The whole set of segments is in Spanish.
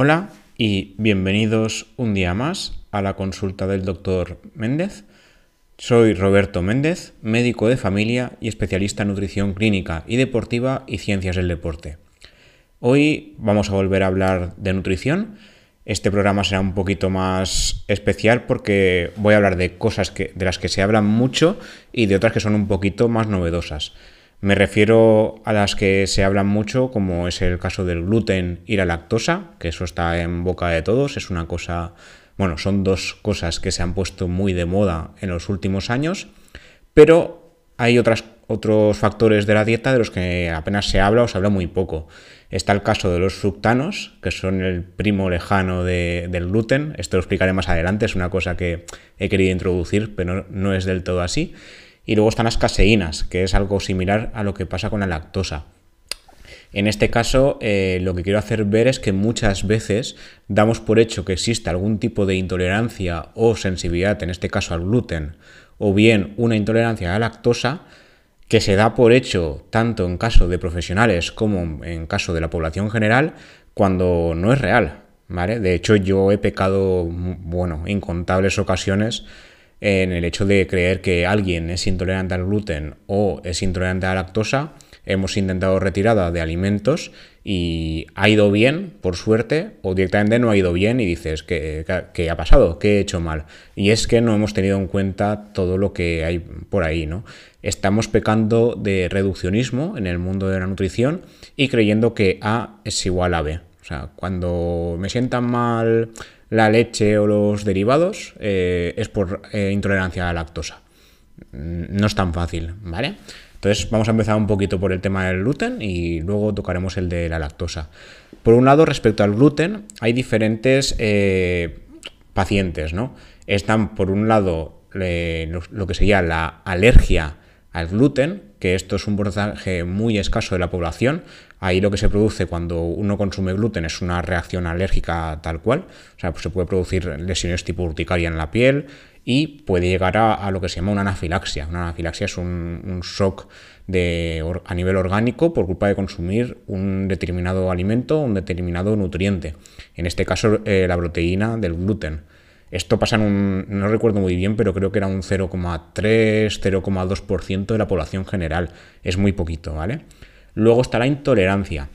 Hola y bienvenidos un día más a la consulta del doctor Méndez. Soy Roberto Méndez, médico de familia y especialista en nutrición clínica y deportiva y ciencias del deporte. Hoy vamos a volver a hablar de nutrición. Este programa será un poquito más especial porque voy a hablar de cosas que, de las que se hablan mucho y de otras que son un poquito más novedosas. Me refiero a las que se hablan mucho, como es el caso del gluten y la lactosa, que eso está en boca de todos, es una cosa, bueno, son dos cosas que se han puesto muy de moda en los últimos años, pero hay otras, otros factores de la dieta de los que apenas se habla o se habla muy poco. Está el caso de los fructanos, que son el primo lejano del gluten, esto lo explicaré más adelante, es una cosa que he querido introducir, pero no es del todo así. Y luego están las caseínas, que es algo similar a lo que pasa con la lactosa. En este caso, eh, lo que quiero hacer ver es que muchas veces damos por hecho que existe algún tipo de intolerancia o sensibilidad, en este caso al gluten, o bien una intolerancia a la lactosa, que se da por hecho tanto en caso de profesionales como en caso de la población general, cuando no es real. ¿vale? De hecho, yo he pecado, bueno, incontables ocasiones en el hecho de creer que alguien es intolerante al gluten o es intolerante a la lactosa. Hemos intentado retirada de alimentos y ha ido bien, por suerte, o directamente no ha ido bien y dices, ¿qué, ha pasado? ¿Qué he hecho mal? Y es que no hemos tenido en cuenta todo lo que hay por ahí, ¿no? Estamos pecando de reduccionismo en el mundo de la nutrición y creyendo que A es igual a B. O sea, cuando me sientan mal la leche o los derivados eh, es por eh, intolerancia a la lactosa. No es tan fácil, ¿vale? Entonces vamos a empezar un poquito por el tema del gluten y luego tocaremos el de la lactosa. Por un lado, respecto al gluten, hay diferentes eh, pacientes, ¿no? Están, por un lado, lo que sería la alergia al gluten, que esto es un porcentaje muy escaso de la población. Ahí lo que se produce cuando uno consume gluten es una reacción alérgica tal cual. O sea, pues se puede producir lesiones tipo urticaria en la piel y puede llegar a, lo que se llama una anafilaxia. Una anafilaxia es un, shock a nivel orgánico por culpa de consumir un determinado alimento, un determinado nutriente. En este caso, eh, la proteína del gluten. Esto pasa en un, no recuerdo muy bien, pero creo que era un 0,3, 0,2% de la población general. Es muy poquito, ¿vale? Luego está la intolerancia.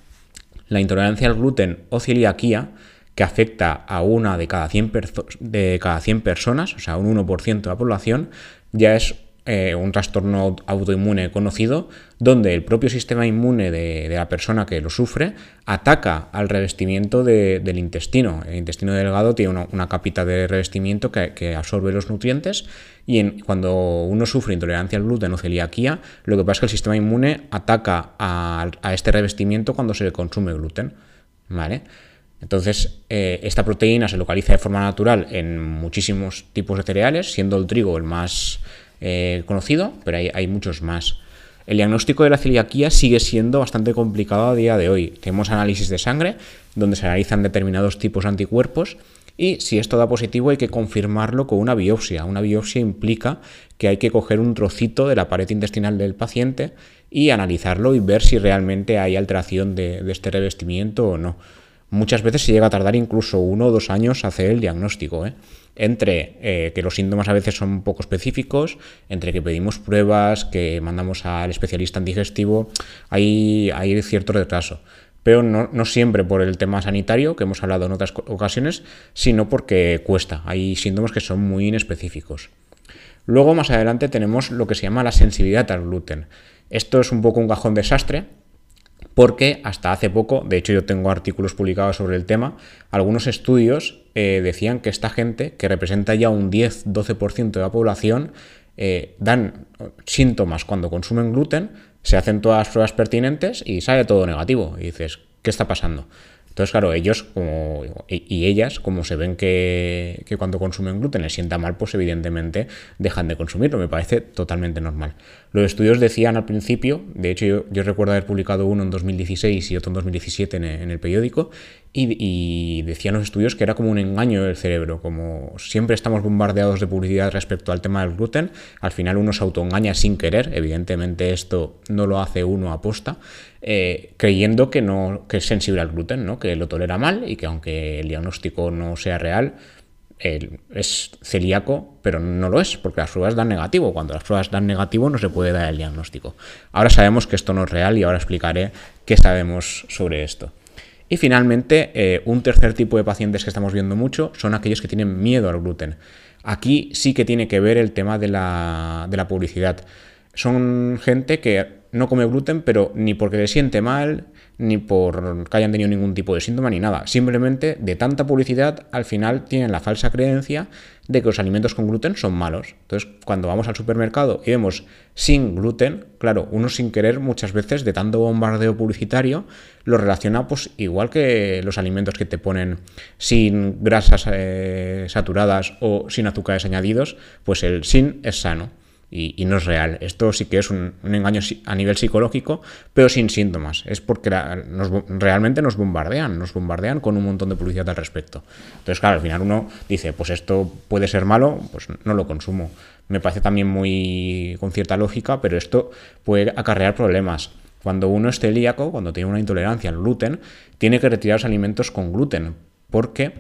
La intolerancia al gluten o celiaquía, que afecta a una de cada 100, de cada 100 personas, o sea, un 1% de la población, ya es eh, un trastorno autoinmune conocido, donde el propio sistema inmune de, la persona que lo sufre ataca al revestimiento del intestino. El intestino delgado tiene una, capita de revestimiento que, absorbe los nutrientes y cuando uno sufre intolerancia al gluten o celiaquía, lo que pasa es que el sistema inmune ataca a, este revestimiento cuando se le consume gluten. ¿Vale? Entonces, eh, esta proteína se localiza de forma natural en muchísimos tipos de cereales, siendo el trigo el más eh, conocido, pero hay, muchos más. El diagnóstico de la celiaquía sigue siendo bastante complicado a día de hoy. Tenemos análisis de sangre donde se analizan determinados tipos de anticuerpos y si esto da positivo hay que confirmarlo con una biopsia. Una biopsia implica que hay que coger un trocito de la pared intestinal del paciente y analizarlo y ver si realmente hay alteración de, de este revestimiento o no. Muchas veces se llega a tardar incluso uno o dos años hacer el diagnóstico. ¿eh? Entre eh, que los síntomas a veces son poco específicos, entre que pedimos pruebas, que mandamos al especialista en digestivo, hay, hay cierto retraso. Pero no, no, siempre por el tema sanitario, que hemos hablado en otras ocasiones, sino porque cuesta. Hay síntomas que son muy inespecíficos. Luego, más adelante, tenemos lo que se llama la sensibilidad al gluten. Esto es un poco un cajón desastre, porque hasta hace poco, de hecho yo tengo artículos publicados sobre el tema, algunos estudios eh, decían que esta gente, que representa ya un 10-12% de la población, eh, dan síntomas cuando consumen gluten, se hacen todas las pruebas pertinentes y sale todo negativo. Y dices, ¿qué está pasando? Entonces, claro, ellos y ellas, como se ven que, cuando consumen gluten les sienta mal, pues evidentemente dejan de consumirlo. Me parece totalmente normal. Los estudios decían al principio, de hecho yo, recuerdo haber publicado uno en 2016 y otro en 2017 en, el periódico, y, decían los estudios que era como un engaño del cerebro, como siempre estamos bombardeados de publicidad respecto al tema del gluten, al final uno se autoengaña sin querer, evidentemente esto no lo hace uno a posta, eh, creyendo que, no, que es sensible al gluten, ¿no? que lo tolera mal y que aunque el diagnóstico no sea real, es celíaco, pero no lo es, porque las pruebas dan negativo. Cuando las pruebas dan negativo no se puede dar el diagnóstico. Ahora sabemos que esto no es real y ahora explicaré qué sabemos sobre esto. Y finalmente, eh, un tercer tipo de pacientes que estamos viendo mucho son aquellos que tienen miedo al gluten. Aquí sí que tiene que ver el tema de la, de la publicidad. Son gente que no come gluten, pero ni porque le siente mal, ni por que hayan tenido ningún tipo de síntoma ni nada. Simplemente de tanta publicidad al final tienen la falsa creencia de que los alimentos con gluten son malos. Entonces, cuando vamos al supermercado y vemos sin gluten, claro, uno sin querer muchas veces de tanto bombardeo publicitario lo relaciona pues igual que los alimentos que te ponen sin grasas eh, saturadas o sin azúcares añadidos, pues el sin es sano y, no es real. Esto sí que es un, engaño a nivel psicológico, pero sin síntomas. Es porque realmente nos bombardean, nos bombardean con un montón de publicidad al respecto. Entonces, claro, al final uno dice, pues esto puede ser malo, pues no lo consumo. Me parece también muy con cierta lógica, pero esto puede acarrear problemas. Cuando uno es celíaco, cuando tiene una intolerancia al gluten, tiene que retirar los alimentos con gluten, porque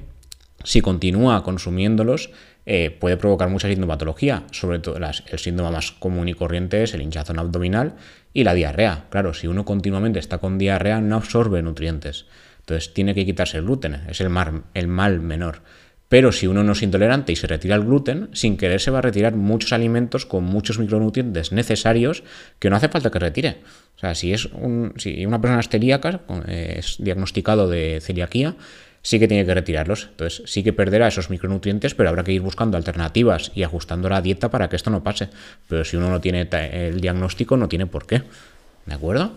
si continúa consumiéndolos, eh, puede provocar mucha sintomatología, sobre todo el síntoma más común y corriente es el hinchazón abdominal y la diarrea. Claro, si uno continuamente está con diarrea no absorbe nutrientes, entonces tiene que quitarse el gluten, es el, mal menor. Pero si uno no es intolerante y se retira el gluten, sin querer se va a retirar muchos alimentos con muchos micronutrientes necesarios que no hace falta que retire. O sea, si, es si una persona es celíaca, eh, es diagnosticado de celiaquía, sí que tiene que retirarlos. Entonces sí que perderá esos micronutrientes, pero habrá que ir buscando alternativas y ajustando la dieta para que esto no pase. Pero si uno no tiene el diagnóstico, no tiene por qué. ¿De acuerdo?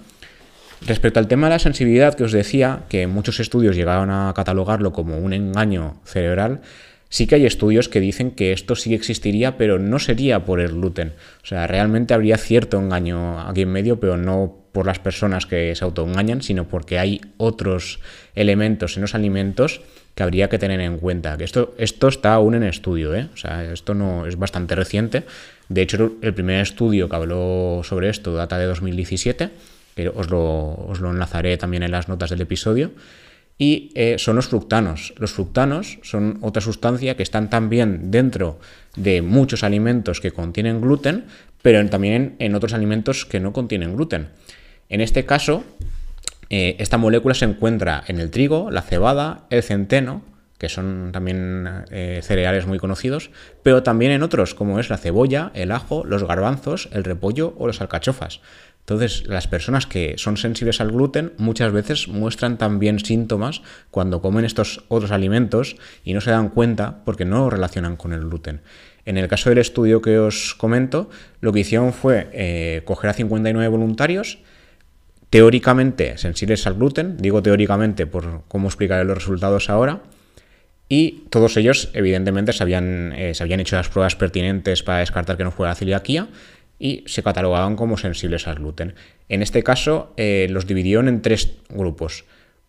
Respecto al tema de la sensibilidad que os decía, que muchos estudios llegaron a catalogarlo como un engaño cerebral, sí que hay estudios que dicen que esto sí existiría, pero no sería por el gluten. O sea, realmente habría cierto engaño aquí en medio, pero no por las personas que se autoengañan, sino porque hay otros elementos en los alimentos que habría que tener en cuenta. Que esto, esto está aún en estudio, ¿eh? o sea, esto no es bastante reciente. De hecho, el primer estudio que habló sobre esto data de 2017, que os lo, os lo enlazaré también en las notas del episodio. Y eh, son los fructanos. Los fructanos son otra sustancia que están también dentro de muchos alimentos que contienen gluten, pero también en otros alimentos que no contienen gluten. En este caso, eh, esta molécula se encuentra en el trigo, la cebada, el centeno, que son también eh, cereales muy conocidos, pero también en otros, como es la cebolla, el ajo, los garbanzos, el repollo o las alcachofas. Entonces, las personas que son sensibles al gluten muchas veces muestran también síntomas cuando comen estos otros alimentos y no se dan cuenta porque no lo relacionan con el gluten. En el caso del estudio que os comento, lo que hicieron fue eh, coger a 59 voluntarios, teóricamente sensibles al gluten, digo teóricamente por cómo explicaré los resultados ahora, y todos ellos evidentemente se habían, eh, se habían hecho las pruebas pertinentes para descartar que no fuera celiaquía y se catalogaban como sensibles al gluten. En este caso eh, los dividieron en tres grupos.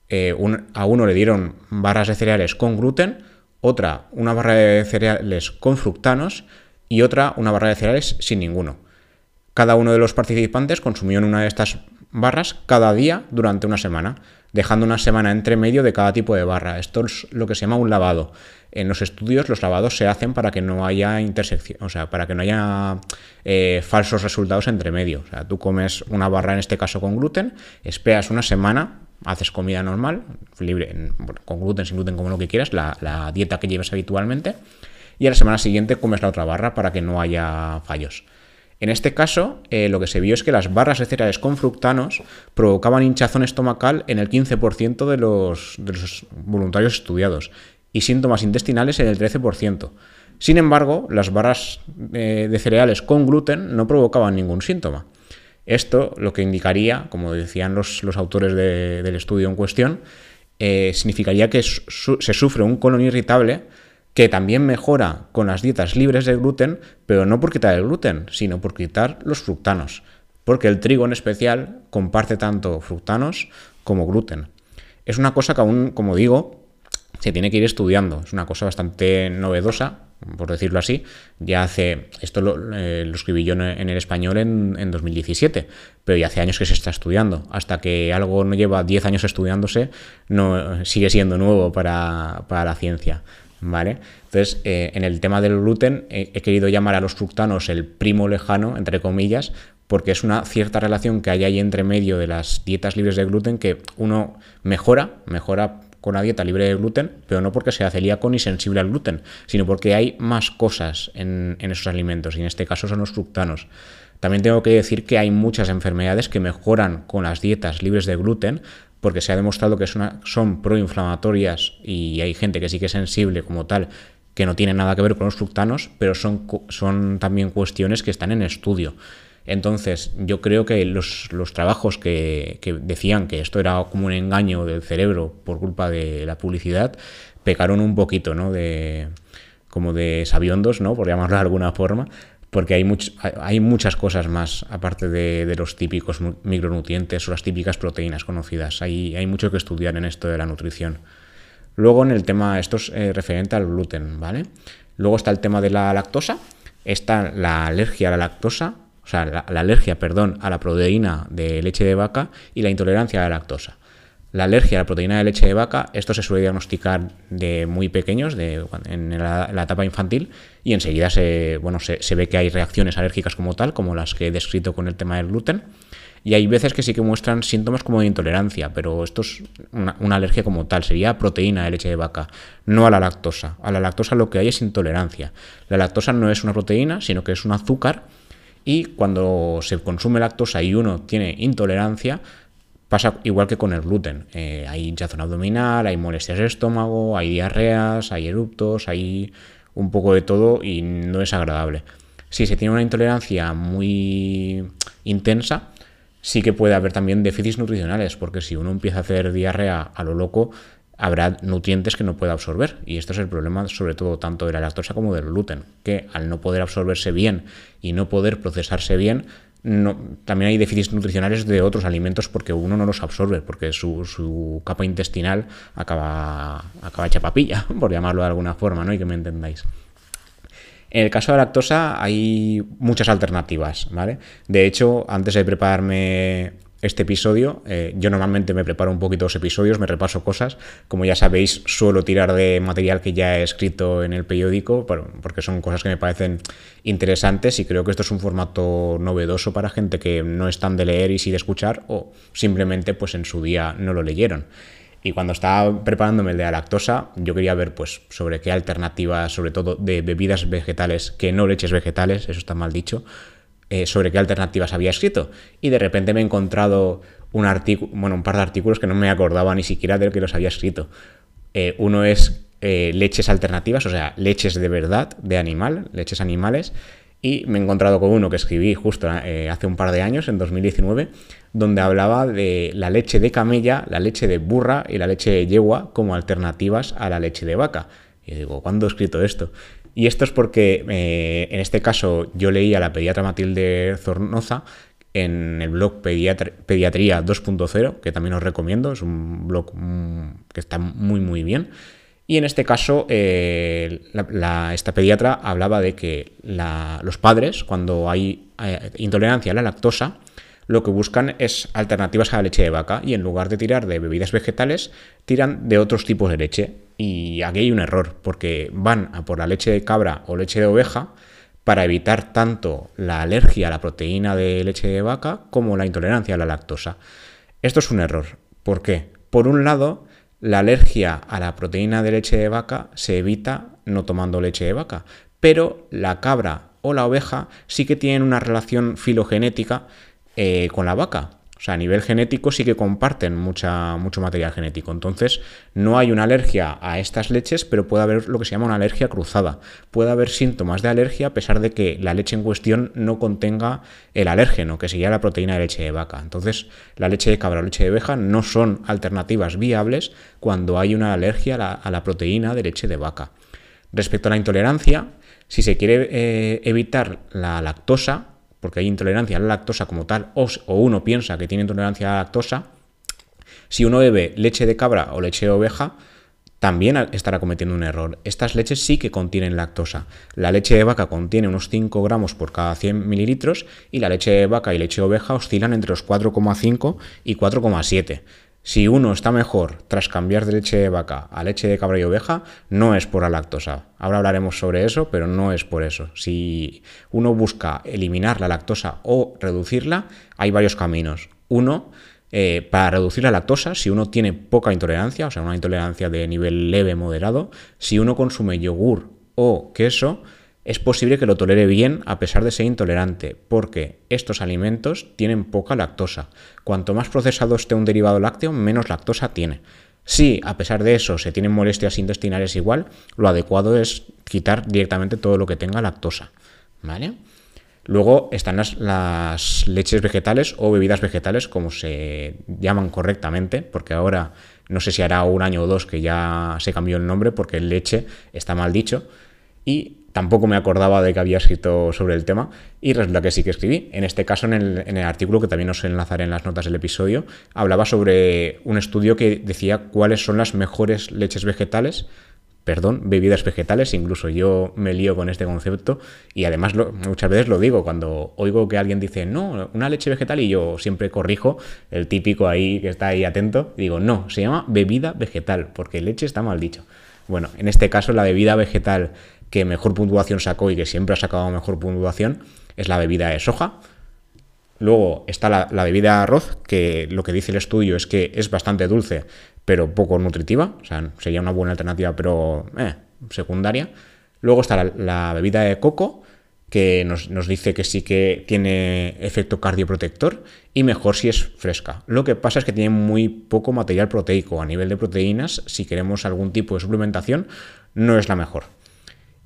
Eh, a uno le dieron barras de cereales con gluten, otra una barra de cereales con fructanos y otra una barra de cereales sin ninguno. Cada uno de los participantes consumió una de estas barras cada día durante una semana, dejando una semana entre medio de cada tipo de barra. Esto es lo que se llama un lavado. En los estudios los lavados se hacen para que no haya intersección, o sea, para que no haya eh, falsos resultados entre medio. O sea, tú comes una barra en este caso con gluten, esperas una semana, haces comida normal, libre, con gluten, sin gluten, como lo que quieras, la, la dieta que llevas habitualmente, y a la semana siguiente comes la otra barra para que no haya fallos. En este caso, eh, lo que se vio es que las barras de cereales con fructanos provocaban hinchazón estomacal en el 15% de los, voluntarios estudiados y síntomas intestinales en el 13%. Sin embargo, las barras eh, de cereales con gluten no provocaban ningún síntoma. Esto lo que indicaría, como decían los, autores del estudio en cuestión, eh, significaría que se sufre un colon irritable que también mejora con las dietas libres de gluten, pero no por quitar el gluten, sino por quitar los fructanos, porque el trigo en especial comparte tanto fructanos como gluten. Es una cosa que aún, como digo, se tiene que ir estudiando, es una cosa bastante novedosa por decirlo así, ya hace, esto lo, eh, escribí yo en el español en, 2017, pero ya hace años que se está estudiando. Hasta que algo no lleva 10 años estudiándose, no sigue siendo nuevo para, la ciencia. ¿Vale? Entonces, eh, en el tema del gluten, he querido llamar a los fructanos el primo lejano, entre comillas, porque es una cierta relación que hay ahí entre medio de las dietas libres de gluten que uno mejora, mejora con la dieta libre de gluten, pero no porque sea celíaco ni sensible al gluten, sino porque hay más cosas en, esos alimentos, y en este caso son los fructanos. También tengo que decir que hay muchas enfermedades que mejoran con las dietas libres de gluten, porque se ha demostrado que son, son proinflamatorias y hay gente que sí que es sensible como tal, que no tiene nada que ver con los fructanos, pero son, son también cuestiones que están en estudio. Entonces, yo creo que los, trabajos que, decían que esto era como un engaño del cerebro por culpa de la publicidad, pecaron un poquito, ¿no? De, como de sabiondos, ¿no? Por llamarlo de alguna forma, porque hay, hay muchas cosas más, aparte de, los típicos micronutrientes o las típicas proteínas conocidas. Hay, hay mucho que estudiar en esto de la nutrición. Luego, en el tema, esto es eh, referente al gluten, ¿vale? Luego está el tema de la lactosa, está la alergia a la lactosa, o sea, la, alergia, perdón, a la proteína de leche de vaca y la intolerancia a la lactosa. La alergia a la proteína de leche de vaca, esto se suele diagnosticar de muy pequeños, de, en la, etapa infantil, y enseguida se, bueno, se, ve que hay reacciones alérgicas como tal, como las que he descrito con el tema del gluten. Y hay veces que sí que muestran síntomas como de intolerancia, pero esto es una, una, alergia como tal, sería proteína de leche de vaca, no a la lactosa. A la lactosa lo que hay es intolerancia. La lactosa no es una proteína, sino que es un azúcar y cuando se consume lactosa y uno tiene intolerancia, pasa igual que con el gluten. Eh, hay hinchazón abdominal, hay molestias de estómago, hay diarreas, hay eruptos, hay un poco de todo y no es agradable. Si se tiene una intolerancia muy intensa, sí que puede haber también déficits nutricionales, porque si uno empieza a hacer diarrea a lo loco, habrá nutrientes que no pueda absorber. Y esto es el problema sobre todo tanto de la lactosa como del gluten, que al no poder absorberse bien y no poder procesarse bien, no, también hay déficits nutricionales de otros alimentos porque uno no los absorbe, porque su, capa intestinal acaba, acaba hecha papilla, por llamarlo de alguna forma, ¿no? Y que me entendáis. En el caso de la lactosa hay muchas alternativas, ¿vale? De hecho, antes de prepararme este episodio. Eh, yo normalmente me preparo un poquito los episodios, me repaso cosas. Como ya sabéis, suelo tirar de material que ya he escrito en el periódico, porque son cosas que me parecen interesantes y creo que esto es un formato novedoso para gente que no es tan de leer y sí de escuchar o simplemente pues en su día no lo leyeron. Y cuando estaba preparándome el de la lactosa, yo quería ver pues sobre qué alternativas, sobre todo de bebidas vegetales, que no leches vegetales, eso está mal dicho, eh, sobre qué alternativas había escrito. Y de repente me he encontrado un artículo, bueno, un par de artículos que no me acordaba ni siquiera de que los había escrito. Eh, uno es eh, leches alternativas, o sea, leches de verdad, de animal, leches animales. Y me he encontrado con uno que escribí justo hace un par de años, en 2019, donde hablaba de la leche de camella, la leche de burra y la leche de yegua como alternativas a la leche de vaca. Y digo, ¿cuándo he escrito esto? Y esto es porque, eh, en este caso, yo leí a la pediatra Matilde Zornoza en el blog Pediatría 2.0, que también os recomiendo, es un blog mm, que está muy, muy bien. Y en este caso, eh, esta pediatra hablaba de que los padres, cuando hay eh, intolerancia a la lactosa, lo que buscan es alternativas a la leche de vaca y en lugar de tirar de bebidas vegetales, tiran de otros tipos de leche. Y aquí hay un error, porque van a por la leche de cabra o leche de oveja para evitar tanto la alergia a la proteína de leche de vaca como la intolerancia a la lactosa. Esto es un error. ¿Por qué? Por un lado, la alergia a la proteína de leche de vaca se evita no tomando leche de vaca, pero la cabra o la oveja sí que tienen una relación filogenética eh, con la vaca. O sea, a nivel genético sí que comparten mucha, mucho material genético. Entonces, no hay una alergia a estas leches, pero puede haber lo que se llama una alergia cruzada. Puede haber síntomas de alergia a pesar de que la leche en cuestión no contenga el alérgeno, que sería la proteína de leche de vaca. Entonces, la leche de cabra o leche de oveja no son alternativas viables cuando hay una alergia a la, proteína de leche de vaca. Respecto a la intolerancia, si se quiere eh, evitar la lactosa, porque hay intolerancia a la lactosa como tal, o, uno piensa que tiene intolerancia a la lactosa, si uno bebe leche de cabra o leche de oveja, también estará cometiendo un error. Estas leches sí que contienen lactosa. La leche de vaca contiene unos 5 gramos por cada 100 mililitros y la leche de vaca y leche de oveja oscilan entre los 4,5 y 4,7. Si uno está mejor tras cambiar de leche de vaca a leche de cabra y oveja, no es por la lactosa. Ahora hablaremos sobre eso, pero no es por eso. Si uno busca eliminar la lactosa o reducirla, hay varios caminos. Uno, eh, para reducir la lactosa, si uno tiene poca intolerancia, o sea, una intolerancia de nivel leve, moderado, si uno consume yogur o queso, es posible que lo tolere bien a pesar de ser intolerante, porque estos alimentos tienen poca lactosa. Cuanto más procesado esté un derivado lácteo, menos lactosa tiene. Si a pesar de eso se tienen molestias intestinales igual, lo adecuado es quitar directamente todo lo que tenga lactosa. ¿Vale? Luego están las, leches vegetales o bebidas vegetales, como se llaman correctamente, porque ahora no sé si hará un año o dos que ya se cambió el nombre, porque leche está mal dicho. Y tampoco me acordaba de que había escrito sobre el tema y resulta que sí que escribí. En este caso, en el, artículo, que también os enlazaré en las notas del episodio, hablaba sobre un estudio que decía cuáles son las mejores leches vegetales perdón, bebidas vegetales, incluso yo me lío con este concepto y además muchas veces lo digo cuando oigo que alguien dice, no, una leche vegetal y yo siempre corrijo el típico ahí que está ahí atento, digo, no, se llama bebida vegetal, porque leche está mal dicho. Bueno, en este caso la bebida vegetal que mejor puntuación sacó y que siempre ha sacado mejor puntuación es la bebida de soja. Luego está la, la bebida de arroz, que lo que dice el estudio es que es bastante dulce, pero poco nutritiva, o sea, sería una buena alternativa, pero eh, secundaria. Luego está la, bebida de coco, que nos, dice que sí que tiene efecto cardioprotector y mejor si es fresca. Lo que pasa es que tiene muy poco material proteico. A nivel de proteínas, si queremos algún tipo de suplementación, no es la mejor.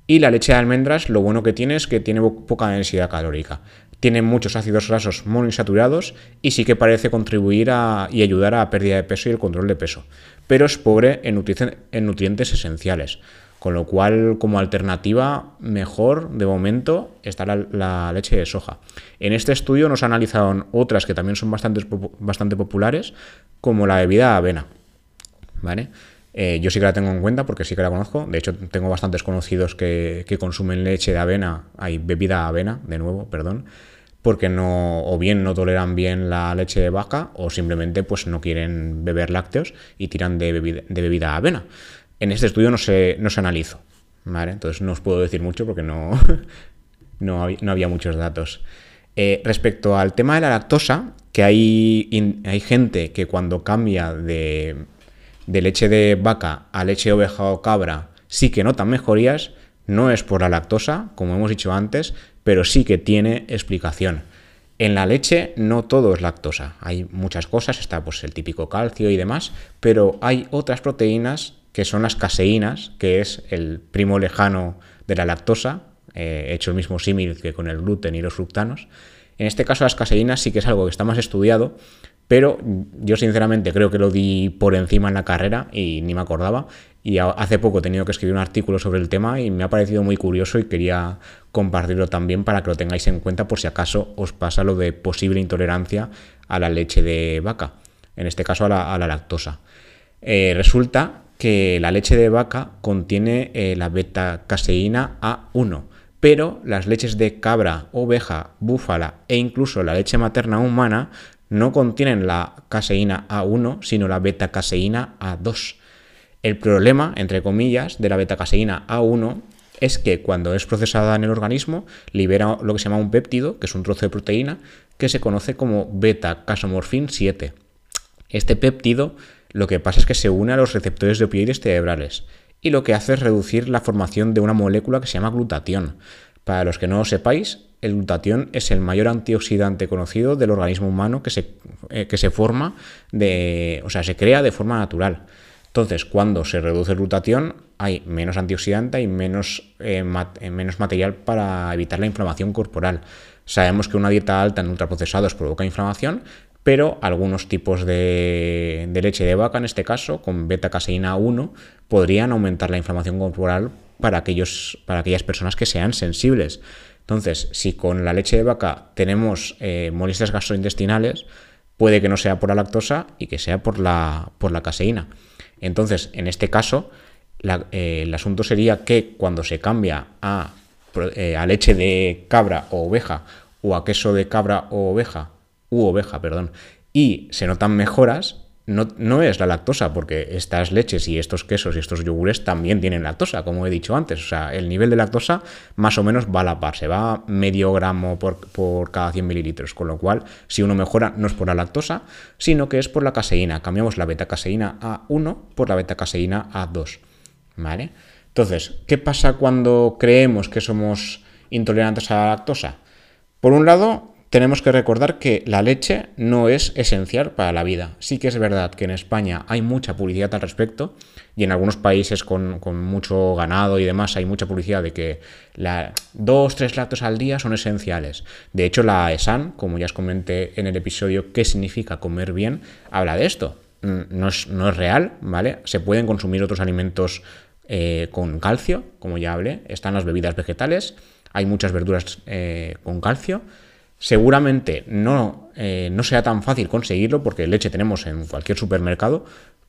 Y la leche de almendras, lo bueno que tiene es que tiene poca densidad calórica tiene muchos ácidos grasos monoinsaturados y sí que parece contribuir a, y ayudar a la pérdida de peso y el control de peso, pero es pobre en, nutrientes esenciales. Con lo cual, como alternativa, mejor de momento está la, leche de soja. En este estudio nos analizaron otras que también son bastante, bastante populares, como la bebida avena. ¿Vale? Eh, yo sí que la tengo en cuenta porque sí que la conozco. De hecho, tengo bastantes conocidos que, que consumen leche de avena, hay bebida avena, de nuevo, perdón, porque no, o bien no toleran bien la leche de vaca, o simplemente pues no quieren beber lácteos y tiran de bebida de, bebida avena. En este estudio no se, no se analizó, ¿vale? Entonces no os puedo decir mucho porque no, no, había, muchos datos. Eh, respecto al tema de la lactosa, que hay, hay gente que cuando cambia de, de leche de vaca a leche de oveja o cabra sí que notan mejorías, no es por la lactosa, como hemos dicho antes, pero sí que tiene explicación. En la leche no todo es lactosa, hay muchas cosas, está pues el típico calcio y demás, pero hay otras proteínas que son las caseínas, que es el primo lejano de la lactosa, eh, hecho el mismo símil que con el gluten y los fructanos. En este caso las caseínas sí que es algo que está más estudiado, pero yo sinceramente creo que lo di por encima en la carrera y ni me acordaba. Y hace poco he tenido que escribir un artículo sobre el tema y me ha parecido muy curioso y quería compartirlo también para que lo tengáis en cuenta por si acaso os pasa lo de posible intolerancia a la leche de vaca, en este caso a la, lactosa. Eh, resulta que la leche de vaca contiene eh, la beta-caseína A1, pero las leches de cabra, oveja, búfala e incluso la leche materna humana no contienen la caseína A1, sino la beta-caseína A2. El problema, entre comillas, de la beta-caseína A1 es que cuando es procesada en el organismo libera lo que se llama un péptido, que es un trozo de proteína, que se conoce como beta-casomorfin 7. Este péptido lo que pasa es que se une a los receptores de opioides cerebrales y lo que hace es reducir la formación de una molécula que se llama glutatión. Para los que no lo sepáis, el glutatión es el mayor antioxidante conocido del organismo humano que se, eh, que se forma de, o sea, se crea de forma natural. Entonces, cuando se reduce el glutatión, hay menos antioxidante y menos, eh, eh, menos material para evitar la inflamación corporal. Sabemos que una dieta alta en ultraprocesados provoca inflamación, pero algunos tipos de, leche de vaca, en este caso, con beta-caseína 1, podrían aumentar la inflamación corporal para, aquellos, para aquellas personas que sean sensibles. Entonces, si con la leche de vaca tenemos eh, molestias gastrointestinales, puede que no sea por la lactosa y que sea por la, por la caseína. Entonces, en este caso, eh, el asunto sería que cuando se cambia a, eh, a leche de cabra o oveja o a queso de cabra o oveja, u oveja, perdón, y se notan mejoras, no, es la lactosa, porque estas leches y estos quesos y estos yogures también tienen lactosa, como he dicho antes. O sea, el nivel de lactosa más o menos va a la par, se va medio gramo por, por cada 100 mililitros. Con lo cual, si uno mejora, no es por la lactosa, sino que es por la caseína. Cambiamos la beta-caseína A1 por la beta-caseína A2. ¿Vale? Entonces, ¿qué pasa cuando creemos que somos intolerantes a la lactosa? Por un lado, tenemos que recordar que la leche no es esencial para la vida. Sí que es verdad que en España hay mucha publicidad al respecto y en algunos países con, mucho ganado y demás hay mucha publicidad de que la, dos, tres lactos al día son esenciales. De hecho, la ESAN, como ya os comenté en el episodio ¿Qué significa comer bien?, habla de esto. Mm, no es, no es real, ¿vale? Se pueden consumir otros alimentos eh, con calcio, como ya hablé. Están las bebidas vegetales, hay muchas verduras eh, con calcio Seguramente no, eh, no sea tan fácil conseguirlo porque leche tenemos en cualquier supermercado,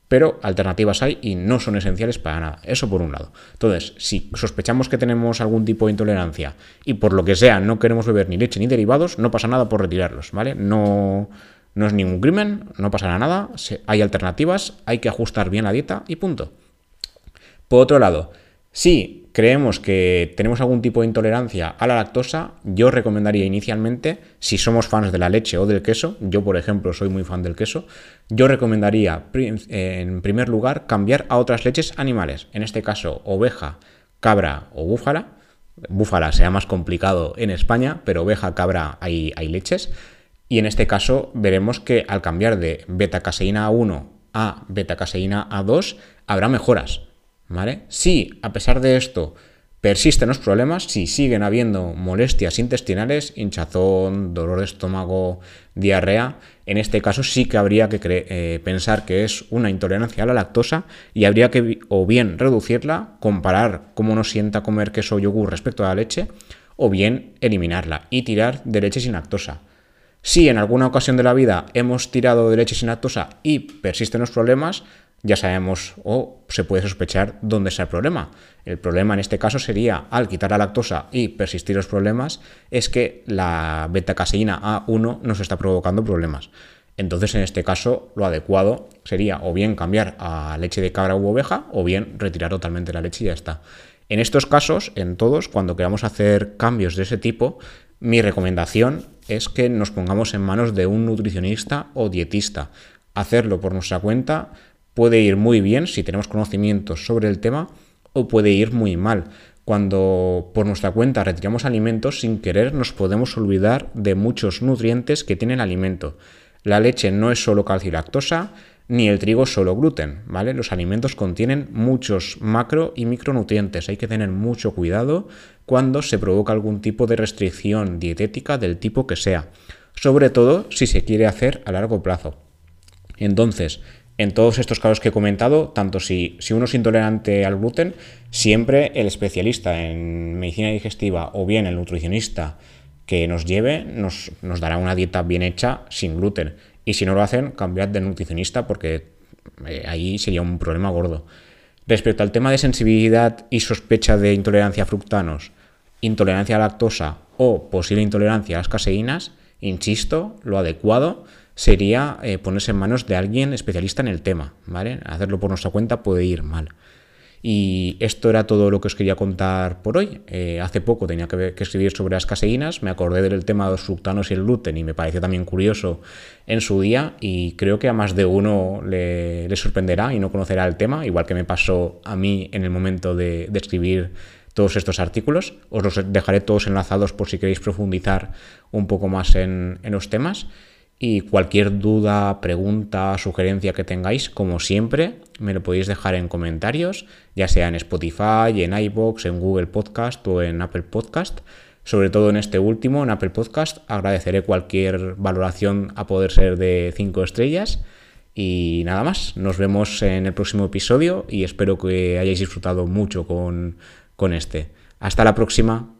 pero alternativas hay y no son esenciales para nada. Eso por un lado. Entonces, si sospechamos que tenemos algún tipo de intolerancia y por lo que sea no queremos beber ni leche ni derivados, no pasa nada por retirarlos, ¿vale? No, no es ningún crimen, no pasará nada, hay alternativas, hay que ajustar bien la dieta y punto. Por otro lado, si creemos que tenemos algún tipo de intolerancia a la lactosa, yo recomendaría inicialmente, si somos fans de la leche o del queso, yo por ejemplo soy muy fan del queso, yo recomendaría en primer lugar cambiar a otras leches animales, en este caso oveja, cabra o búfala. Búfala sea más complicado en España, pero oveja, cabra hay, hay leches. Y en este caso veremos que al cambiar de beta-caseína A1 a beta-caseína A2 habrá mejoras ¿Vale? Si, a pesar de esto, persisten los problemas, si siguen habiendo molestias intestinales, hinchazón, dolor de estómago, diarrea, en este caso sí que habría que eh, pensar que es una intolerancia a la lactosa y habría que o bien reducirla, comparar cómo nos sienta comer queso yogur respecto a la leche, o bien eliminarla y tirar de leche sin lactosa. Si en alguna ocasión de la vida hemos tirado de leche sin lactosa y persisten los problemas, ya sabemos o se puede sospechar dónde está el problema. El problema en este caso sería, al quitar la lactosa y persistir los problemas, es que la beta-caseína A1 nos está provocando problemas. Entonces, en este caso, lo adecuado sería o bien cambiar a leche de cabra u oveja o bien retirar totalmente la leche y ya está. En estos casos, en todos, cuando queramos hacer cambios de ese tipo, mi recomendación es que nos pongamos en manos de un nutricionista o dietista. Hacerlo por nuestra cuenta puede ir muy bien si tenemos conocimientos sobre el tema o puede ir muy mal. Cuando por nuestra cuenta retiramos alimentos sin querer nos podemos olvidar de muchos nutrientes que tiene el alimento. La leche no es solo calcio y lactosa, ni el trigo solo gluten, ¿vale? Los alimentos contienen muchos macro y micronutrientes. Hay que tener mucho cuidado cuando se provoca algún tipo de restricción dietética del tipo que sea, sobre todo si se quiere hacer a largo plazo. Entonces, en todos estos casos que he comentado, tanto si, si, uno es intolerante al gluten, siempre el especialista en medicina digestiva o bien el nutricionista que nos lleve nos, nos dará una dieta bien hecha sin gluten. Y si no lo hacen, cambiad de nutricionista porque eh, ahí sería un problema gordo. Respecto al tema de sensibilidad y sospecha de intolerancia a fructanos, intolerancia a lactosa o posible intolerancia a las caseínas, insisto, lo adecuado sería eh, ponerse en manos de alguien especialista en el tema. Hacerlo por nuestra cuenta puede ir mal. Y esto era todo lo que os quería contar por hoy. Eh, hace poco tenía que, escribir sobre las caseínas, me acordé del tema de los fructanos y el gluten y me pareció también curioso en su día y creo que a más de uno le, sorprenderá y no conocerá el tema, igual que me pasó a mí en el momento de, escribir todos estos artículos. Os los dejaré todos enlazados por si queréis profundizar un poco más en los temas. Y cualquier duda, pregunta, sugerencia que tengáis, como siempre, me lo podéis dejar en comentarios, ya sea en Spotify, en iBox, en Google Podcast o en Apple Podcast. Sobre todo en este último, en Apple Podcast, agradeceré cualquier valoración a poder ser de 5 estrellas. Y nada más, nos vemos en el próximo episodio y espero que hayáis disfrutado mucho con, con este. Hasta la próxima.